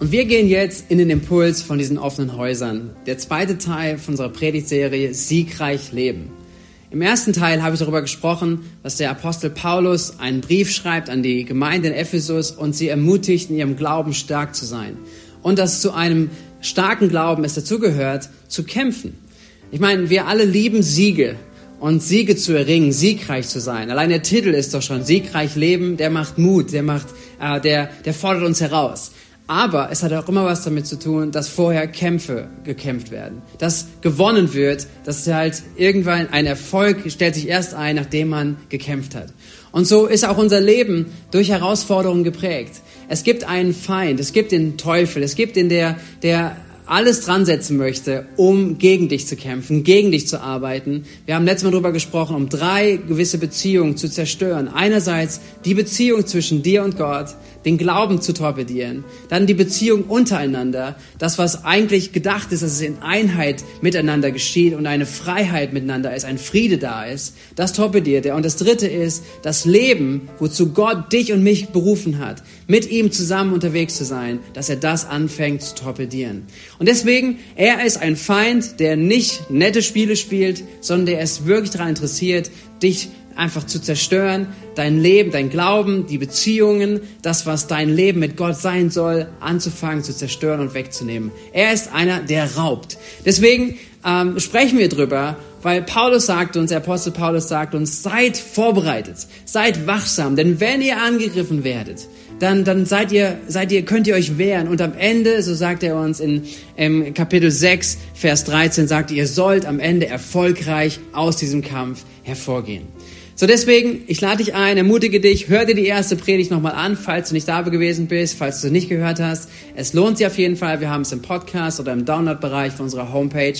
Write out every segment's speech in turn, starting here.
Und wir gehen jetzt in den Impuls von diesen offenen Häusern. Der zweite Teil von unserer Predigtserie Siegreich Leben. Im ersten Teil habe ich darüber gesprochen, dass der Apostel Paulus einen Brief schreibt an die Gemeinde in Ephesus und sie ermutigt, in ihrem Glauben stark zu sein. Und dass zu einem starken Glauben es dazugehört, zu kämpfen. Ich meine, wir alle lieben Siege und Siege zu erringen, siegreich zu sein. Allein der Titel ist doch schon siegreich leben, der macht Mut, der macht, äh, der, der fordert uns heraus. Aber es hat auch immer was damit zu tun, dass vorher Kämpfe gekämpft werden. Dass gewonnen wird, dass halt irgendwann ein Erfolg stellt sich erst ein, nachdem man gekämpft hat. Und so ist auch unser Leben durch Herausforderungen geprägt. Es gibt einen Feind, es gibt den Teufel, es gibt den, der, der alles dran setzen möchte, um gegen dich zu kämpfen, gegen dich zu arbeiten. Wir haben letztes Mal darüber gesprochen, um drei gewisse Beziehungen zu zerstören. Einerseits die Beziehung zwischen dir und Gott, den Glauben zu torpedieren, dann die Beziehung untereinander, das, was eigentlich gedacht ist, dass es in Einheit miteinander geschieht und eine Freiheit miteinander ist, ein Friede da ist, das torpediert er. Und das dritte ist das Leben, wozu Gott dich und mich berufen hat, mit ihm zusammen unterwegs zu sein, dass er das anfängt zu torpedieren. Und deswegen, er ist ein Feind, der nicht nette Spiele spielt, sondern der ist wirklich daran interessiert, dich einfach zu zerstören, dein Leben, dein Glauben, die Beziehungen, das, was dein Leben mit Gott sein soll, anzufangen zu zerstören und wegzunehmen. Er ist einer, der raubt. Deswegen ähm, sprechen wir drüber, weil Paulus sagt uns, der Apostel Paulus sagt uns, seid vorbereitet, seid wachsam, denn wenn ihr angegriffen werdet, dann, dann seid ihr, seid ihr, könnt ihr euch wehren. Und am Ende, so sagt er uns in, im Kapitel 6, Vers 13, sagt ihr sollt am Ende erfolgreich aus diesem Kampf hervorgehen. So deswegen, ich lade dich ein, ermutige dich, hör dir die erste Predigt nochmal an, falls du nicht da gewesen bist, falls du es nicht gehört hast. Es lohnt sich auf jeden Fall. Wir haben es im Podcast oder im Download-Bereich von unserer Homepage.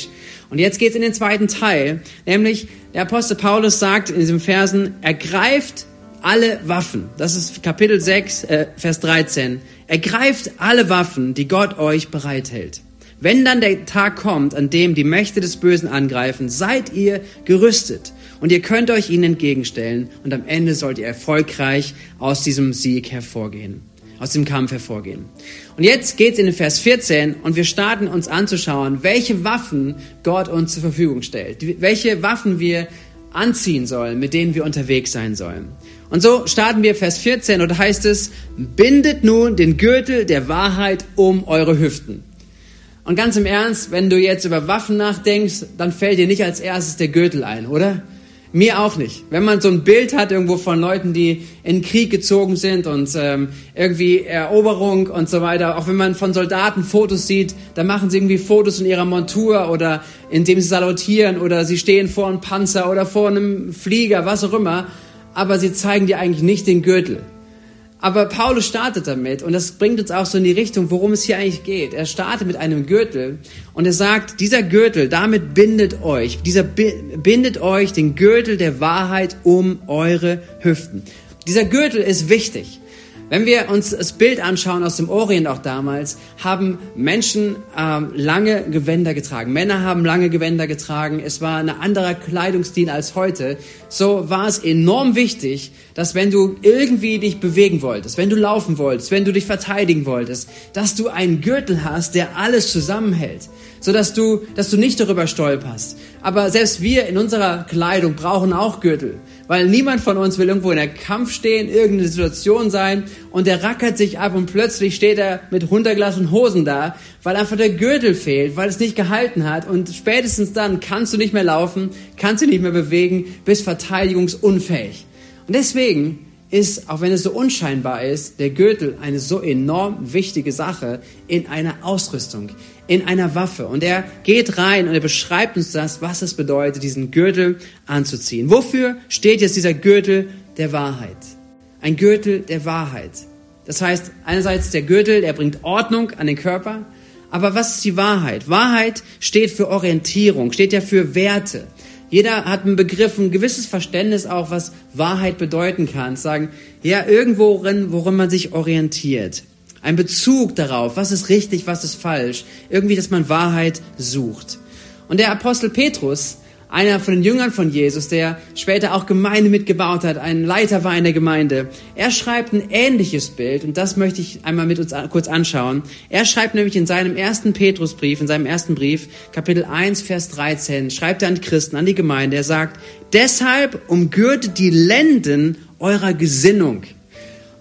Und jetzt geht's in den zweiten Teil, nämlich der Apostel Paulus sagt in diesem Versen, ergreift alle Waffen. Das ist Kapitel 6, äh, Vers 13. Ergreift alle Waffen, die Gott euch bereithält. Wenn dann der Tag kommt, an dem die Mächte des Bösen angreifen, seid ihr gerüstet und ihr könnt euch ihnen entgegenstellen und am Ende sollt ihr erfolgreich aus diesem Sieg hervorgehen, aus dem Kampf hervorgehen. Und jetzt geht's in den Vers 14 und wir starten uns anzuschauen, welche Waffen Gott uns zur Verfügung stellt, welche Waffen wir anziehen sollen, mit denen wir unterwegs sein sollen. Und so starten wir Vers 14 und heißt es, bindet nun den Gürtel der Wahrheit um eure Hüften und ganz im Ernst, wenn du jetzt über Waffen nachdenkst, dann fällt dir nicht als erstes der Gürtel ein, oder? Mir auch nicht. Wenn man so ein Bild hat irgendwo von Leuten, die in Krieg gezogen sind und ähm, irgendwie Eroberung und so weiter, auch wenn man von Soldaten Fotos sieht, dann machen sie irgendwie Fotos in ihrer Montur oder indem sie salutieren oder sie stehen vor einem Panzer oder vor einem Flieger, was auch immer, aber sie zeigen dir eigentlich nicht den Gürtel. Aber Paulus startet damit und das bringt uns auch so in die Richtung, worum es hier eigentlich geht. Er startet mit einem Gürtel und er sagt, dieser Gürtel, damit bindet euch, dieser bindet euch den Gürtel der Wahrheit um eure Hüften. Dieser Gürtel ist wichtig. Wenn wir uns das Bild anschauen aus dem Orient auch damals, haben Menschen ähm, lange Gewänder getragen. Männer haben lange Gewänder getragen. Es war ein anderer Kleidungsstil als heute. So war es enorm wichtig, dass wenn du irgendwie dich bewegen wolltest, wenn du laufen wolltest, wenn du dich verteidigen wolltest, dass du einen Gürtel hast, der alles zusammenhält so dass du, dass du nicht darüber stolperst. Aber selbst wir in unserer Kleidung brauchen auch Gürtel, weil niemand von uns will irgendwo in der Kampf stehen, irgendeine Situation sein und der rackert sich ab und plötzlich steht er mit runtergelassenen Hosen da, weil einfach der Gürtel fehlt, weil es nicht gehalten hat und spätestens dann kannst du nicht mehr laufen, kannst du nicht mehr bewegen, bist verteidigungsunfähig. Und deswegen ist, auch wenn es so unscheinbar ist, der Gürtel eine so enorm wichtige Sache in einer Ausrüstung, in einer Waffe. Und er geht rein und er beschreibt uns das, was es bedeutet, diesen Gürtel anzuziehen. Wofür steht jetzt dieser Gürtel der Wahrheit? Ein Gürtel der Wahrheit. Das heißt, einerseits der Gürtel, der bringt Ordnung an den Körper. Aber was ist die Wahrheit? Wahrheit steht für Orientierung, steht ja für Werte. Jeder hat einen Begriff, ein gewisses Verständnis auch, was Wahrheit bedeuten kann. Sagen, ja, irgendwo, worin man sich orientiert. Ein Bezug darauf, was ist richtig, was ist falsch. Irgendwie, dass man Wahrheit sucht. Und der Apostel Petrus einer von den Jüngern von Jesus, der später auch Gemeinde mitgebaut hat, ein Leiter war in der Gemeinde. Er schreibt ein ähnliches Bild und das möchte ich einmal mit uns kurz anschauen. Er schreibt nämlich in seinem ersten Petrusbrief, in seinem ersten Brief, Kapitel 1, Vers 13, schreibt er an Christen, an die Gemeinde, er sagt, deshalb umgürtet die Lenden eurer Gesinnung.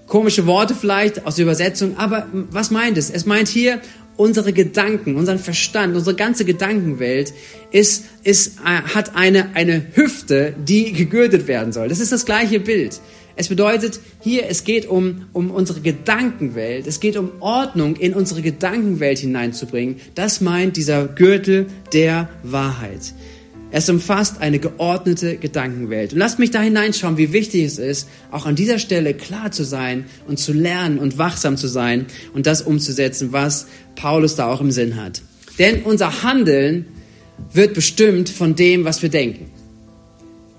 Komische Worte vielleicht aus der Übersetzung, aber was meint es? Es meint hier, unsere Gedanken, unseren Verstand, unsere ganze Gedankenwelt ist, ist, äh, hat eine, eine Hüfte, die gegürtet werden soll. Das ist das gleiche Bild. Es bedeutet hier, es geht um, um unsere Gedankenwelt, es geht um Ordnung in unsere Gedankenwelt hineinzubringen. Das meint dieser Gürtel der Wahrheit. Es umfasst eine geordnete Gedankenwelt. Und lasst mich da hineinschauen, wie wichtig es ist, auch an dieser Stelle klar zu sein und zu lernen und wachsam zu sein und das umzusetzen, was Paulus da auch im Sinn hat. Denn unser Handeln wird bestimmt von dem, was wir denken.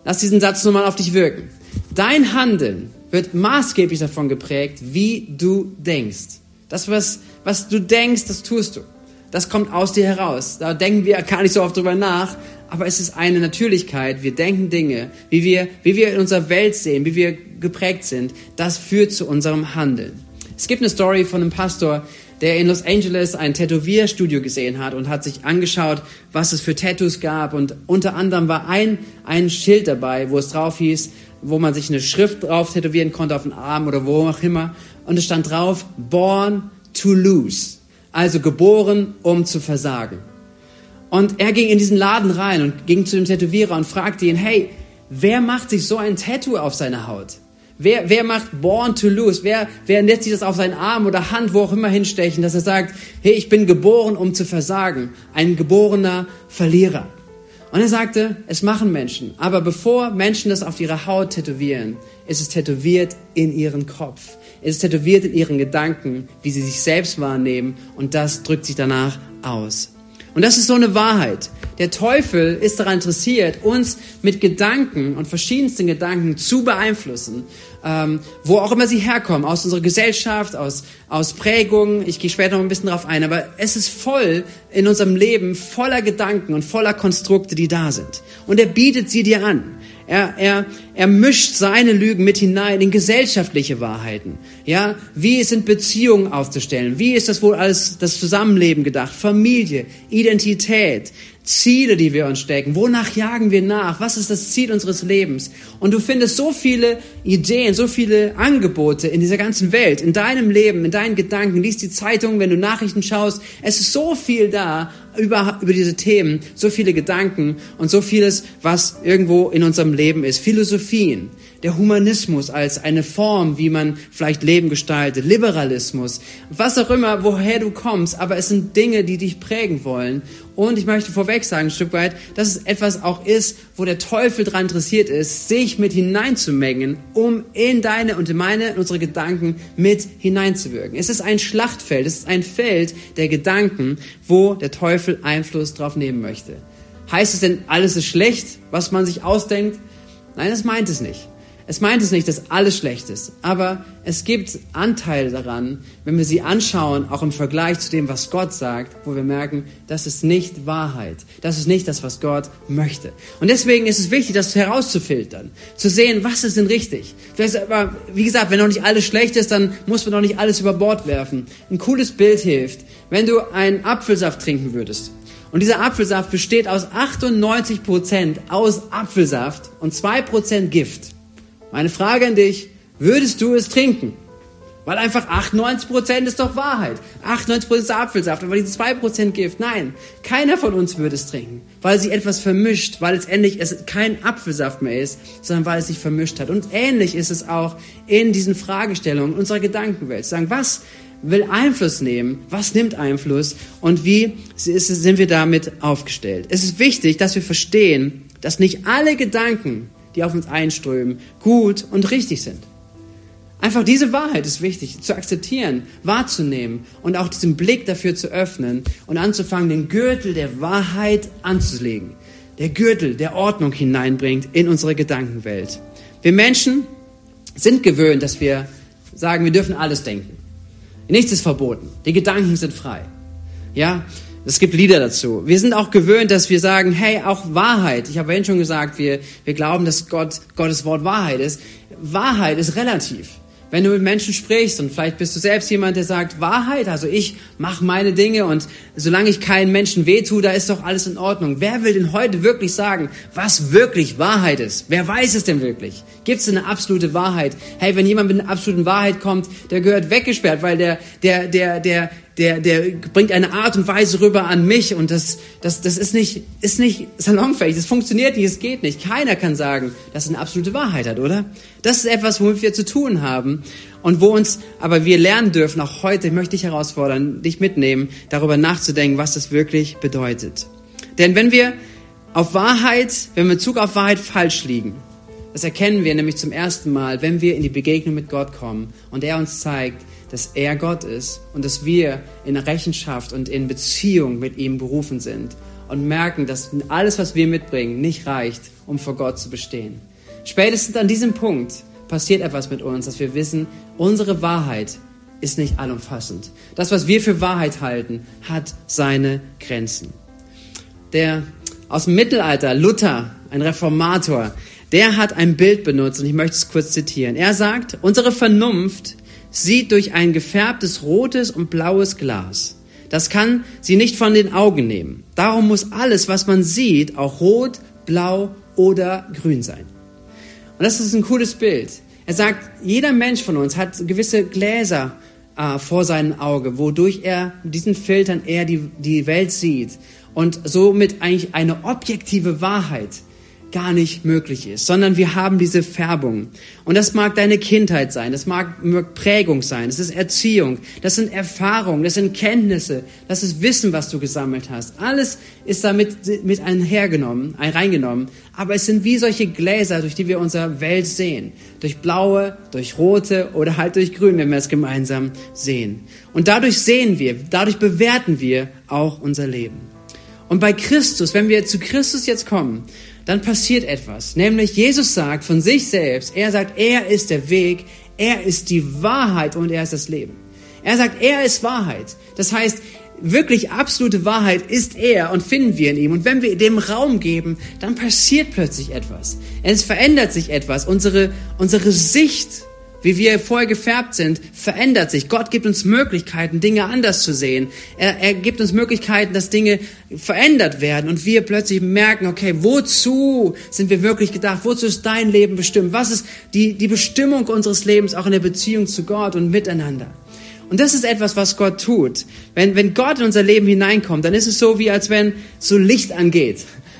Lass diesen Satz nur mal auf dich wirken. Dein Handeln wird maßgeblich davon geprägt, wie du denkst. Das, was, was du denkst, das tust du. Das kommt aus dir heraus. Da denken wir gar nicht so oft drüber nach, aber es ist eine Natürlichkeit. Wir denken Dinge, wie wir, wie wir in unserer Welt sehen, wie wir geprägt sind. Das führt zu unserem Handeln. Es gibt eine Story von einem Pastor, der in Los Angeles ein Tätowierstudio gesehen hat und hat sich angeschaut, was es für Tattoos gab. Und unter anderem war ein, ein Schild dabei, wo es drauf hieß, wo man sich eine Schrift drauf tätowieren konnte auf den Arm oder wo auch immer. Und es stand drauf, born to lose. Also geboren, um zu versagen. Und er ging in diesen Laden rein und ging zu dem Tätowierer und fragte ihn, hey, wer macht sich so ein Tattoo auf seine Haut? Wer, wer macht Born to Lose? Wer, wer lässt sich das auf seinen Arm oder Hand, wo auch immer hinstechen, dass er sagt, hey, ich bin geboren, um zu versagen. Ein geborener Verlierer. Und er sagte, es machen Menschen. Aber bevor Menschen das auf ihre Haut tätowieren, ist es tätowiert in ihren Kopf. Es ist tätowiert in ihren Gedanken, wie sie sich selbst wahrnehmen. Und das drückt sich danach aus. Und das ist so eine Wahrheit. Der Teufel ist daran interessiert, uns mit Gedanken und verschiedensten Gedanken zu beeinflussen, ähm, wo auch immer sie herkommen, aus unserer Gesellschaft, aus, aus Prägungen. Ich gehe später noch ein bisschen darauf ein, aber es ist voll in unserem Leben voller Gedanken und voller Konstrukte, die da sind. Und er bietet sie dir an. Er, er, er mischt seine Lügen mit hinein in gesellschaftliche Wahrheiten. Ja, wie sind Beziehungen aufzustellen? Wie ist das wohl alles das Zusammenleben gedacht? Familie, Identität, Ziele, die wir uns stecken. Wonach jagen wir nach? Was ist das Ziel unseres Lebens? Und du findest so viele Ideen, so viele Angebote in dieser ganzen Welt, in deinem Leben, in deinen Gedanken. Lies die Zeitung, wenn du Nachrichten schaust. Es ist so viel da über, über diese Themen, so viele Gedanken und so vieles, was irgendwo in unserem Leben ist. Philosophien der Humanismus als eine Form, wie man vielleicht Leben gestaltet, Liberalismus, was auch immer, woher du kommst, aber es sind Dinge, die dich prägen wollen. Und ich möchte vorweg sagen, ein Stück weit, dass es etwas auch ist, wo der Teufel daran interessiert ist, sich mit hineinzumengen, um in deine und in meine, in unsere Gedanken mit hineinzuwirken. Es ist ein Schlachtfeld, es ist ein Feld der Gedanken, wo der Teufel Einfluss drauf nehmen möchte. Heißt es denn, alles ist schlecht, was man sich ausdenkt? Nein, das meint es nicht. Es meint es nicht, dass alles schlecht ist, aber es gibt Anteile daran, wenn wir sie anschauen, auch im Vergleich zu dem, was Gott sagt, wo wir merken, das ist nicht Wahrheit. Das ist nicht das, was Gott möchte. Und deswegen ist es wichtig, das herauszufiltern, zu sehen, was ist denn richtig. Wie gesagt, wenn noch nicht alles schlecht ist, dann muss man noch nicht alles über Bord werfen. Ein cooles Bild hilft, wenn du einen Apfelsaft trinken würdest. Und dieser Apfelsaft besteht aus 98 Prozent aus Apfelsaft und 2% Gift. Meine Frage an dich, würdest du es trinken? Weil einfach 98% ist doch Wahrheit. 98% ist Apfelsaft, aber diese 2% Gift, nein, keiner von uns würde es trinken, weil sich etwas vermischt, weil letztendlich es kein Apfelsaft mehr ist, sondern weil es sich vermischt hat. Und ähnlich ist es auch in diesen Fragestellungen unserer Gedankenwelt. Sagen, was will Einfluss nehmen? Was nimmt Einfluss? Und wie sind wir damit aufgestellt? Es ist wichtig, dass wir verstehen, dass nicht alle Gedanken die auf uns einströmen, gut und richtig sind. Einfach diese Wahrheit ist wichtig zu akzeptieren, wahrzunehmen und auch diesen Blick dafür zu öffnen und anzufangen, den Gürtel der Wahrheit anzulegen. Der Gürtel, der Ordnung hineinbringt in unsere Gedankenwelt. Wir Menschen sind gewöhnt, dass wir sagen, wir dürfen alles denken. Nichts ist verboten. Die Gedanken sind frei. Ja, Es gibt Lieder dazu. Wir sind auch gewöhnt, dass wir sagen, hey, auch Wahrheit. Ich habe vorhin schon gesagt, wir, wir glauben, dass Gott, Gottes Wort Wahrheit ist. Wahrheit ist relativ. Wenn du mit Menschen sprichst und vielleicht bist du selbst jemand, der sagt, Wahrheit, also ich mache meine Dinge und solange ich keinen Menschen wehtue, da ist doch alles in Ordnung. Wer will denn heute wirklich sagen, was wirklich Wahrheit ist? Wer weiß es denn wirklich? Gibt es eine absolute Wahrheit? Hey, wenn jemand mit einer absoluten Wahrheit kommt, der gehört weggesperrt, weil der, der, der, der, der, der bringt eine Art und Weise rüber an mich und das, das, das ist nicht, ist nicht salonfähig, das funktioniert nicht, es geht nicht. Keiner kann sagen, dass es eine absolute Wahrheit hat, oder? Das ist etwas, womit wir zu tun haben und wo uns, aber wir lernen dürfen, auch heute möchte ich herausfordern, dich mitnehmen, darüber nachzudenken, was das wirklich bedeutet. Denn wenn wir auf Wahrheit, wenn wir in Bezug auf Wahrheit falsch liegen, das erkennen wir nämlich zum ersten Mal, wenn wir in die Begegnung mit Gott kommen und er uns zeigt, dass er Gott ist und dass wir in Rechenschaft und in Beziehung mit ihm berufen sind und merken, dass alles, was wir mitbringen, nicht reicht, um vor Gott zu bestehen. Spätestens an diesem Punkt passiert etwas mit uns, dass wir wissen, unsere Wahrheit ist nicht allumfassend. Das, was wir für Wahrheit halten, hat seine Grenzen. Der aus dem Mittelalter, Luther, ein Reformator, der hat ein Bild benutzt und ich möchte es kurz zitieren. Er sagt, unsere Vernunft sieht durch ein gefärbtes rotes und blaues Glas. Das kann sie nicht von den Augen nehmen. Darum muss alles, was man sieht, auch rot, blau oder grün sein. Und das ist ein cooles Bild. Er sagt, jeder Mensch von uns hat gewisse Gläser äh, vor seinem Auge, wodurch er mit diesen Filtern eher die, die Welt sieht und somit eigentlich eine objektive Wahrheit gar nicht möglich ist, sondern wir haben diese Färbung. Und das mag deine Kindheit sein, das mag, mag Prägung sein, das ist Erziehung, das sind Erfahrungen, das sind Kenntnisse, das ist Wissen, was du gesammelt hast. Alles ist damit mit einhergenommen, reingenommen. Aber es sind wie solche Gläser, durch die wir unsere Welt sehen. Durch blaue, durch rote oder halt durch grün, wenn wir es gemeinsam sehen. Und dadurch sehen wir, dadurch bewerten wir auch unser Leben. Und bei Christus, wenn wir zu Christus jetzt kommen, dann passiert etwas. Nämlich Jesus sagt von sich selbst, er sagt, er ist der Weg, er ist die Wahrheit und er ist das Leben. Er sagt, er ist Wahrheit. Das heißt, wirklich absolute Wahrheit ist er und finden wir in ihm. Und wenn wir dem Raum geben, dann passiert plötzlich etwas. Es verändert sich etwas. Unsere, unsere Sicht wie wir vorher gefärbt sind, verändert sich. Gott gibt uns Möglichkeiten, Dinge anders zu sehen. Er, er gibt uns Möglichkeiten, dass Dinge verändert werden und wir plötzlich merken, okay, wozu sind wir wirklich gedacht? Wozu ist dein Leben bestimmt? Was ist die, die Bestimmung unseres Lebens auch in der Beziehung zu Gott und miteinander? Und das ist etwas, was Gott tut. Wenn, wenn Gott in unser Leben hineinkommt, dann ist es so, wie als wenn so Licht angeht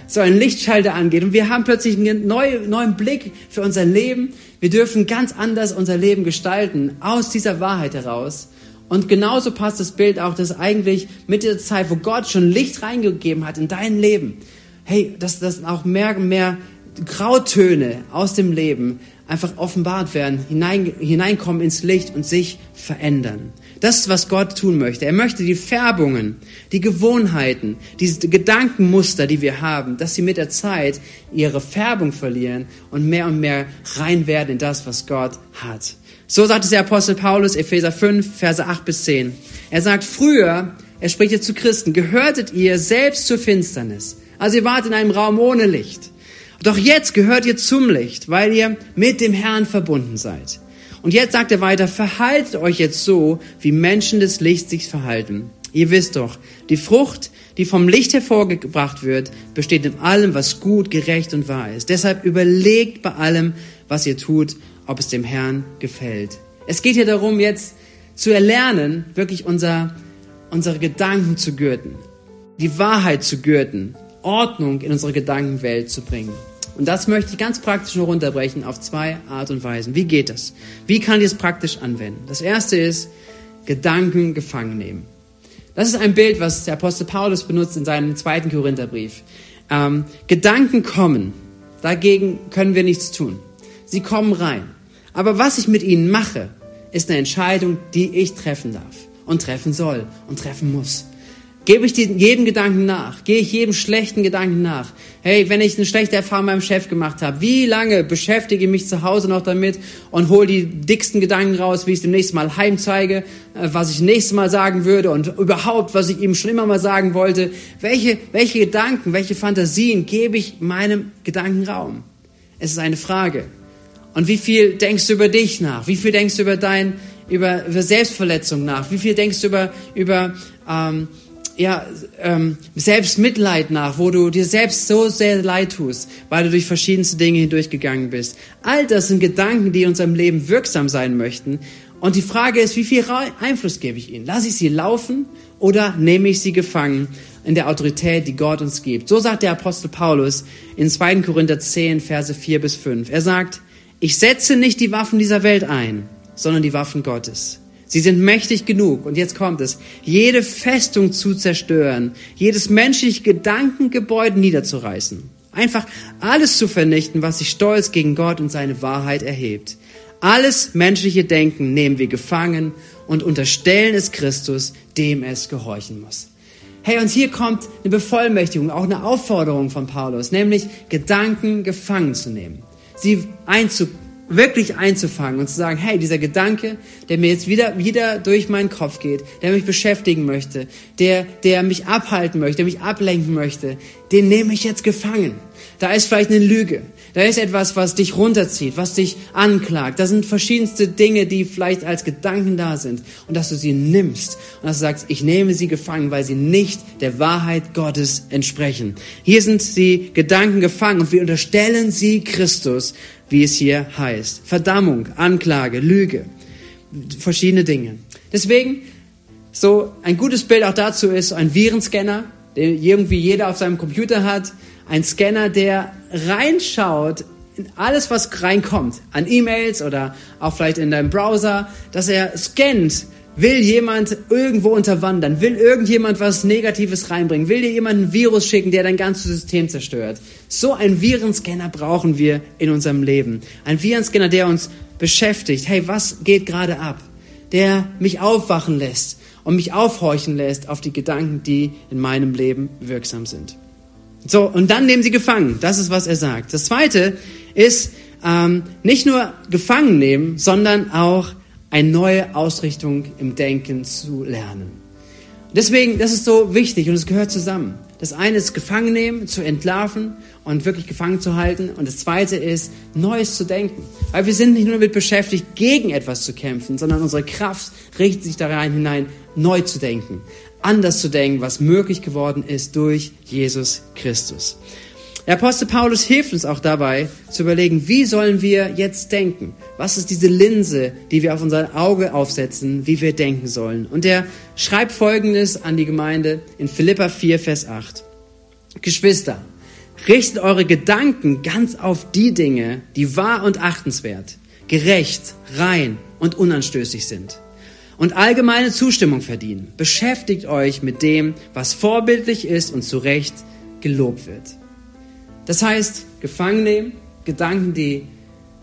so ein Lichtschalter angeht und wir haben plötzlich einen neuen, neuen Blick für unser Leben. Wir dürfen ganz anders unser Leben gestalten, aus dieser Wahrheit heraus. Und genauso passt das Bild auch, dass eigentlich mit der Zeit, wo Gott schon Licht reingegeben hat in dein Leben, hey, dass, dass auch mehr, mehr Grautöne aus dem Leben einfach offenbart werden, hinein, hineinkommen ins Licht und sich verändern. Das ist, was Gott tun möchte. Er möchte die Färbungen, die Gewohnheiten, diese Gedankenmuster, die wir haben, dass sie mit der Zeit ihre Färbung verlieren und mehr und mehr rein werden in das, was Gott hat. So sagt es der Apostel Paulus, Epheser 5, Verse 8 bis 10. Er sagt, früher, er spricht jetzt zu Christen, gehörtet ihr selbst zur Finsternis. Also ihr wart in einem Raum ohne Licht. Doch jetzt gehört ihr zum Licht, weil ihr mit dem Herrn verbunden seid. Und jetzt sagt er weiter, verhaltet euch jetzt so, wie Menschen des Lichts sich verhalten. Ihr wisst doch, die Frucht, die vom Licht hervorgebracht wird, besteht in allem, was gut, gerecht und wahr ist. Deshalb überlegt bei allem, was ihr tut, ob es dem Herrn gefällt. Es geht hier darum, jetzt zu erlernen, wirklich unser, unsere Gedanken zu gürten, die Wahrheit zu gürten, Ordnung in unsere Gedankenwelt zu bringen. Und das möchte ich ganz praktisch nur runterbrechen auf zwei Art und Weisen. Wie geht das? Wie kann ich es praktisch anwenden? Das erste ist, Gedanken gefangen nehmen. Das ist ein Bild, was der Apostel Paulus benutzt in seinem zweiten Korintherbrief. Ähm, Gedanken kommen, dagegen können wir nichts tun. Sie kommen rein. Aber was ich mit ihnen mache, ist eine Entscheidung, die ich treffen darf und treffen soll und treffen muss. Gebe ich jedem Gedanken nach? Gehe ich jedem schlechten Gedanken nach? Hey, wenn ich eine schlechte Erfahrung meinem Chef gemacht habe, wie lange beschäftige ich mich zu Hause noch damit und hole die dicksten Gedanken raus, wie ich es demnächst Mal heim zeige, äh, was ich nächstes Mal sagen würde und überhaupt, was ich ihm schon immer mal sagen wollte? Welche, welche Gedanken, welche Fantasien gebe ich meinem Gedankenraum? Es ist eine Frage. Und wie viel denkst du über dich nach? Wie viel denkst du über dein, über, über Selbstverletzung nach? Wie viel denkst du über, über, ähm, ja, ähm, Selbstmitleid nach, wo du dir selbst so sehr leid tust, weil du durch verschiedenste Dinge hindurchgegangen bist. All das sind Gedanken, die in unserem Leben wirksam sein möchten. Und die Frage ist, wie viel Einfluss gebe ich ihnen? Lasse ich sie laufen oder nehme ich sie gefangen in der Autorität, die Gott uns gibt? So sagt der Apostel Paulus in 2. Korinther 10, Verse 4 bis 5. Er sagt, ich setze nicht die Waffen dieser Welt ein, sondern die Waffen Gottes. Sie sind mächtig genug, und jetzt kommt es, jede Festung zu zerstören, jedes menschliche Gedankengebäude niederzureißen. Einfach alles zu vernichten, was sich stolz gegen Gott und seine Wahrheit erhebt. Alles menschliche Denken nehmen wir gefangen und unterstellen es Christus, dem es gehorchen muss. Hey, und hier kommt eine Bevollmächtigung, auch eine Aufforderung von Paulus, nämlich Gedanken gefangen zu nehmen, sie einzubauen wirklich einzufangen und zu sagen, hey, dieser Gedanke, der mir jetzt wieder, wieder durch meinen Kopf geht, der mich beschäftigen möchte, der, der mich abhalten möchte, der mich ablenken möchte, den nehme ich jetzt gefangen. Da ist vielleicht eine Lüge. Da ist etwas, was dich runterzieht, was dich anklagt. Da sind verschiedenste Dinge, die vielleicht als Gedanken da sind. Und dass du sie nimmst und dass du sagst, ich nehme sie gefangen, weil sie nicht der Wahrheit Gottes entsprechen. Hier sind sie Gedanken gefangen und wir unterstellen sie Christus, wie es hier heißt. Verdammung, Anklage, Lüge, verschiedene Dinge. Deswegen, so ein gutes Bild auch dazu ist ein Virenscanner, den irgendwie jeder auf seinem Computer hat. Ein Scanner, der reinschaut in alles, was reinkommt, an E-Mails oder auch vielleicht in deinem Browser, dass er scannt, Will jemand irgendwo unterwandern? Will irgendjemand was Negatives reinbringen? Will dir jemand ein Virus schicken, der dein ganzes System zerstört? So einen Virenscanner brauchen wir in unserem Leben. Ein Virenscanner, der uns beschäftigt. Hey, was geht gerade ab? Der mich aufwachen lässt und mich aufhorchen lässt auf die Gedanken, die in meinem Leben wirksam sind. So, und dann nehmen sie gefangen. Das ist, was er sagt. Das zweite ist, ähm, nicht nur gefangen nehmen, sondern auch eine neue Ausrichtung im Denken zu lernen. Deswegen, das ist so wichtig und es gehört zusammen. Das eine ist gefangen nehmen, zu entlarven und wirklich gefangen zu halten. Und das zweite ist, Neues zu denken. Weil wir sind nicht nur damit beschäftigt, gegen etwas zu kämpfen, sondern unsere Kraft richtet sich da rein hinein, neu zu denken. Anders zu denken, was möglich geworden ist durch Jesus Christus. Der Apostel Paulus hilft uns auch dabei zu überlegen, wie sollen wir jetzt denken? Was ist diese Linse, die wir auf unser Auge aufsetzen, wie wir denken sollen? Und er schreibt Folgendes an die Gemeinde in Philippa 4, Vers 8. Geschwister, richtet eure Gedanken ganz auf die Dinge, die wahr und achtenswert, gerecht, rein und unanstößig sind und allgemeine Zustimmung verdienen. Beschäftigt euch mit dem, was vorbildlich ist und zu Recht gelobt wird. Das heißt, gefangen nehmen, Gedanken, die,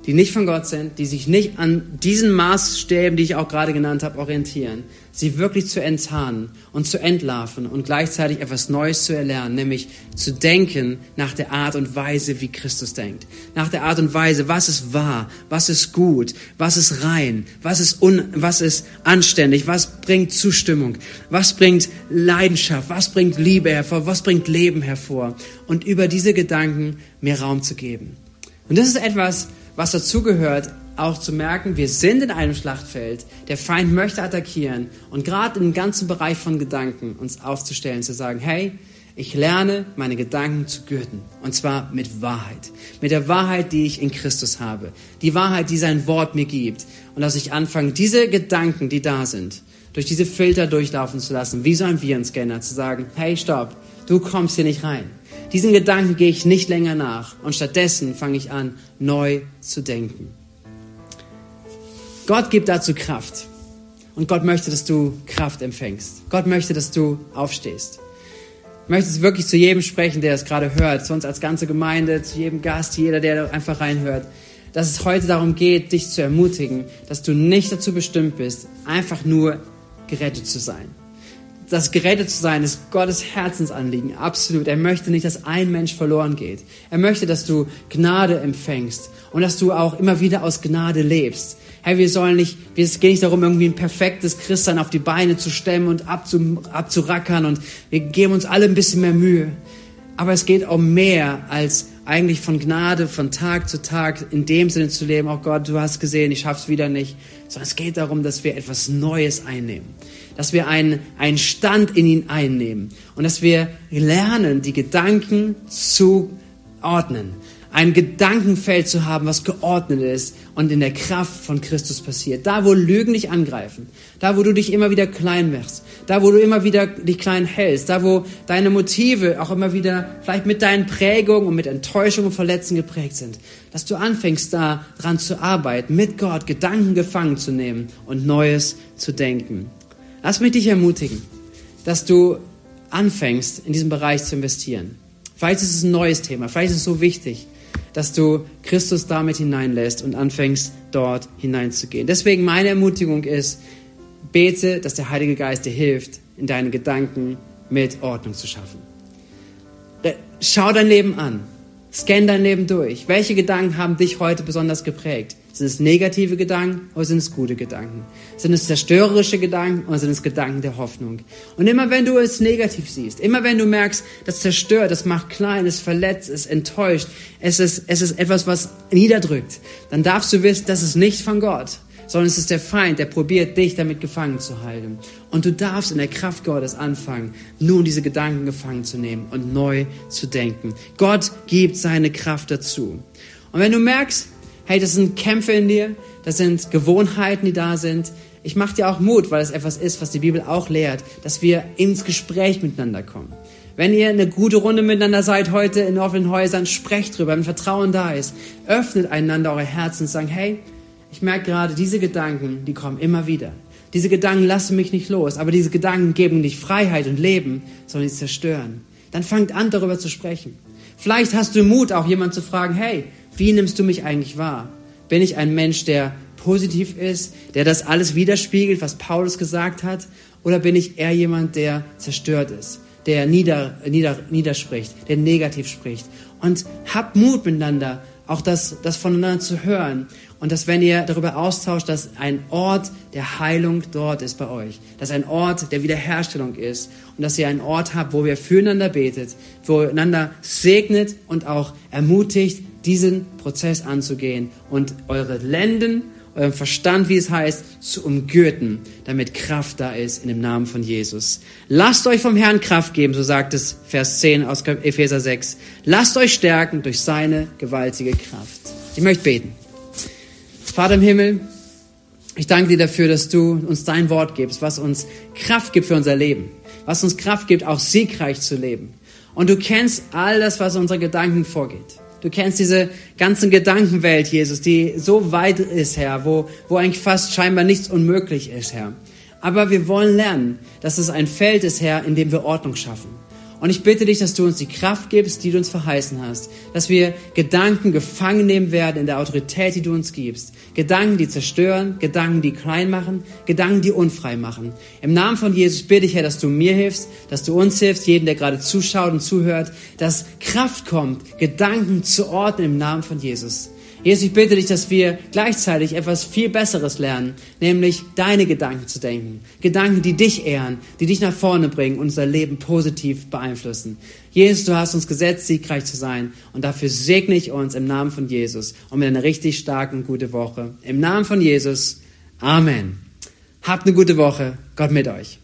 die nicht von Gott sind, die sich nicht an diesen Maßstäben, die ich auch gerade genannt habe, orientieren, sie wirklich zu enttarnen und zu entlarven und gleichzeitig etwas Neues zu erlernen, nämlich zu denken nach der Art und Weise, wie Christus denkt. Nach der Art und Weise, was ist wahr, was ist gut, was ist rein, was ist, un, was ist anständig, was bringt Zustimmung, was bringt Leidenschaft, was bringt Liebe hervor, was bringt Leben hervor. Und über diese Gedanken mehr Raum zu geben. Und das ist etwas, was dazugehört, auch zu merken, wir sind in einem Schlachtfeld, der Feind möchte attackieren und gerade im ganzen Bereich von Gedanken uns aufzustellen, zu sagen, hey, ich lerne meine Gedanken zu gürten. Und zwar mit Wahrheit, mit der Wahrheit, die ich in Christus habe, die Wahrheit, die sein Wort mir gibt. Und dass ich anfange, diese Gedanken, die da sind, durch diese Filter durchlaufen zu lassen, wie so ein Virenscanner, zu sagen, hey, stopp, du kommst hier nicht rein. Diesen Gedanken gehe ich nicht länger nach und stattdessen fange ich an, neu zu denken. Gott gibt dazu Kraft. Und Gott möchte, dass du Kraft empfängst. Gott möchte, dass du aufstehst. Ich möchte es wirklich zu jedem sprechen, der es gerade hört, zu uns als ganze Gemeinde, zu jedem Gast, jeder, der einfach reinhört, dass es heute darum geht, dich zu ermutigen, dass du nicht dazu bestimmt bist, einfach nur gerettet zu sein. Das gerettet zu sein, ist Gottes Herzensanliegen. Absolut. Er möchte nicht, dass ein Mensch verloren geht. Er möchte, dass du Gnade empfängst und dass du auch immer wieder aus Gnade lebst. Hey, wir sollen nicht, es geht nicht darum, irgendwie ein perfektes Christsein auf die Beine zu stemmen und abzu, abzurackern und wir geben uns alle ein bisschen mehr Mühe. Aber es geht um mehr als eigentlich von Gnade von Tag zu Tag in dem Sinne zu leben, oh Gott, du hast gesehen, ich schaff's wieder nicht, sondern es geht darum, dass wir etwas Neues einnehmen, dass wir einen, einen Stand in ihn einnehmen. Und dass wir lernen, die Gedanken zu ordnen, ein Gedankenfeld zu haben, was geordnet ist und in der Kraft von Christus passiert. Da, wo Lügen dich angreifen, da, wo du dich immer wieder klein machst, da, wo du immer wieder dich klein hältst, da, wo deine Motive auch immer wieder vielleicht mit deinen Prägungen und mit Enttäuschungen und Verletzungen geprägt sind, dass du anfängst, da dran zu arbeiten, mit Gott Gedanken gefangen zu nehmen und Neues zu denken. Lass mich dich ermutigen, dass du anfängst, in diesem Bereich zu investieren. Vielleicht ist es ein neues Thema, vielleicht ist es so wichtig, dass du Christus damit hineinlässt und anfängst, dort hineinzugehen. Deswegen meine Ermutigung ist, bete, dass der Heilige Geist dir hilft, in deinen Gedanken mit Ordnung zu schaffen. Schau dein Leben an. Scan dein Leben durch. Welche Gedanken haben dich heute besonders geprägt? Sind es negative Gedanken oder sind es gute Gedanken? Sind es zerstörerische Gedanken oder sind es Gedanken der Hoffnung? Und immer wenn du es negativ siehst, immer wenn du merkst, das zerstört, das macht klein, es verletzt, es enttäuscht, es ist, es ist etwas, was niederdrückt, dann darfst du wissen, das ist nicht von Gott, sondern es ist der Feind, der probiert, dich damit gefangen zu halten. Und du darfst in der Kraft Gottes anfangen, nun diese Gedanken gefangen zu nehmen und neu zu denken. Gott gibt seine Kraft dazu. Und wenn du merkst, hey, das sind Kämpfe in dir, das sind Gewohnheiten, die da sind. Ich mache dir auch Mut, weil es etwas ist, was die Bibel auch lehrt, dass wir ins Gespräch miteinander kommen. Wenn ihr eine gute Runde miteinander seid heute in offenen Häusern, sprecht drüber, wenn Vertrauen da ist. Öffnet einander eure Herzen und sagt, hey, ich merke gerade, diese Gedanken, die kommen immer wieder. Diese Gedanken lassen mich nicht los, aber diese Gedanken geben nicht Freiheit und Leben, sondern sie zerstören. Dann fangt an, darüber zu sprechen. Vielleicht hast du Mut, auch jemand zu fragen, hey, wie nimmst du mich eigentlich wahr? Bin ich ein Mensch, der positiv ist, der das alles widerspiegelt, was Paulus gesagt hat? Oder bin ich eher jemand, der zerstört ist, der nieder, nieder, niederspricht, der negativ spricht? Und habt Mut miteinander, auch das, das voneinander zu hören. Und dass, wenn ihr darüber austauscht, dass ein Ort der Heilung dort ist bei euch, dass ein Ort der Wiederherstellung ist und dass ihr einen Ort habt, wo ihr füreinander betet, wo ihr einander segnet und auch ermutigt, diesen Prozess anzugehen und eure Lenden, euren Verstand, wie es heißt, zu umgürten, damit Kraft da ist in dem Namen von Jesus. Lasst euch vom Herrn Kraft geben, so sagt es Vers 10 aus Epheser 6. Lasst euch stärken durch seine gewaltige Kraft. Ich möchte beten. Vater im Himmel, ich danke dir dafür, dass du uns dein Wort gibst, was uns Kraft gibt für unser Leben, was uns Kraft gibt, auch siegreich zu leben. Und du kennst all das, was unsere Gedanken vorgeht. Du kennst diese ganzen Gedankenwelt, Jesus, die so weit ist, Herr, wo, wo eigentlich fast scheinbar nichts unmöglich ist, Herr. Aber wir wollen lernen, dass es ein Feld ist, Herr, in dem wir Ordnung schaffen. Und ich bitte dich, dass du uns die Kraft gibst, die du uns verheißen hast. Dass wir Gedanken gefangen nehmen werden in der Autorität, die du uns gibst. Gedanken, die zerstören, Gedanken, die klein machen, Gedanken, die unfrei machen. Im Namen von Jesus bitte ich, Herr, dass du mir hilfst, dass du uns hilfst, jeden, der gerade zuschaut und zuhört, dass Kraft kommt, Gedanken zu ordnen im Namen von Jesus. Jesus, ich bitte dich, dass wir gleichzeitig etwas viel Besseres lernen, nämlich deine Gedanken zu denken. Gedanken, die dich ehren, die dich nach vorne bringen und unser Leben positiv beeinflussen. Jesus, du hast uns gesetzt, siegreich zu sein und dafür segne ich uns im Namen von Jesus und mit einer richtig starken, gute Woche. Im Namen von Jesus. Amen. Habt eine gute Woche. Gott mit euch.